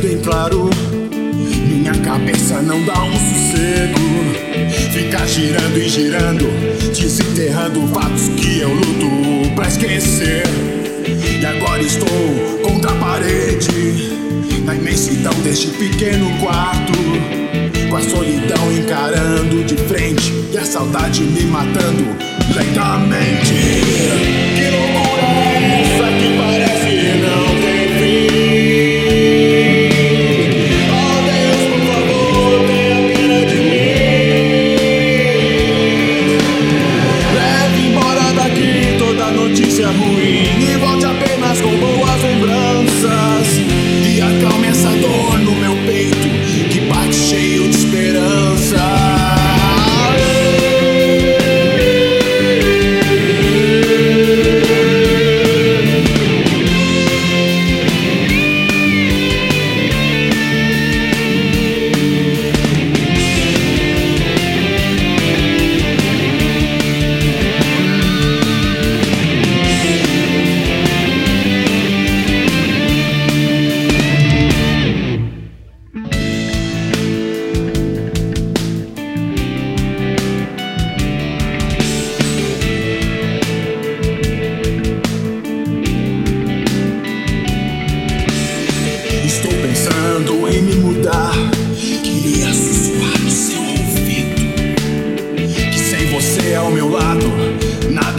dia seguido em claro. Minha cabeça não dá um sossego. Fica girando e girando, desenterrando fatos que eu luto pra esquecer. E agora estou contra a parede, na imensidão deste pequeno quarto. Com a solidão encarando de frente e a saudade me matando lentamente. Que loucura é essa que parece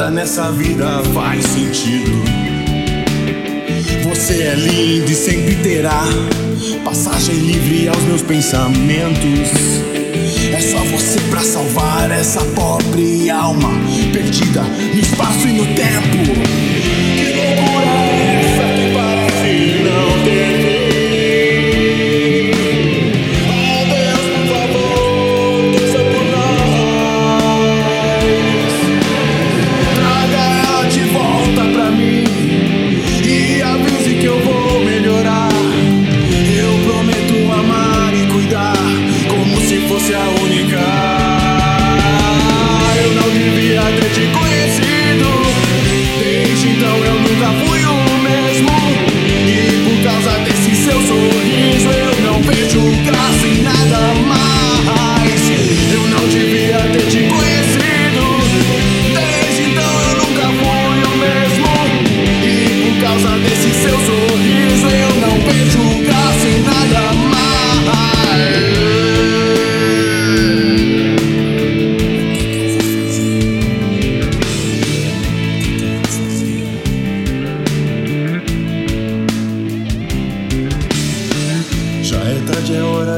nada nessa vida faz sentido. Você é linda e sempre terá passagem livre aos meus pensamentos. É só você pra salvar essa pobre alma perdida no espaço e no tempo. Que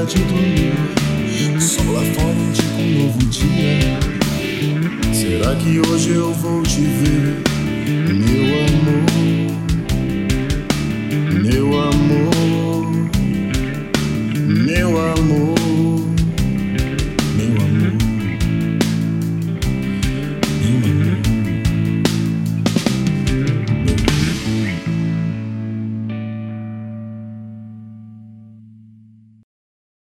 de dormir. Sol lá fora indica um novo dia. Será que hoje eu vou te ver?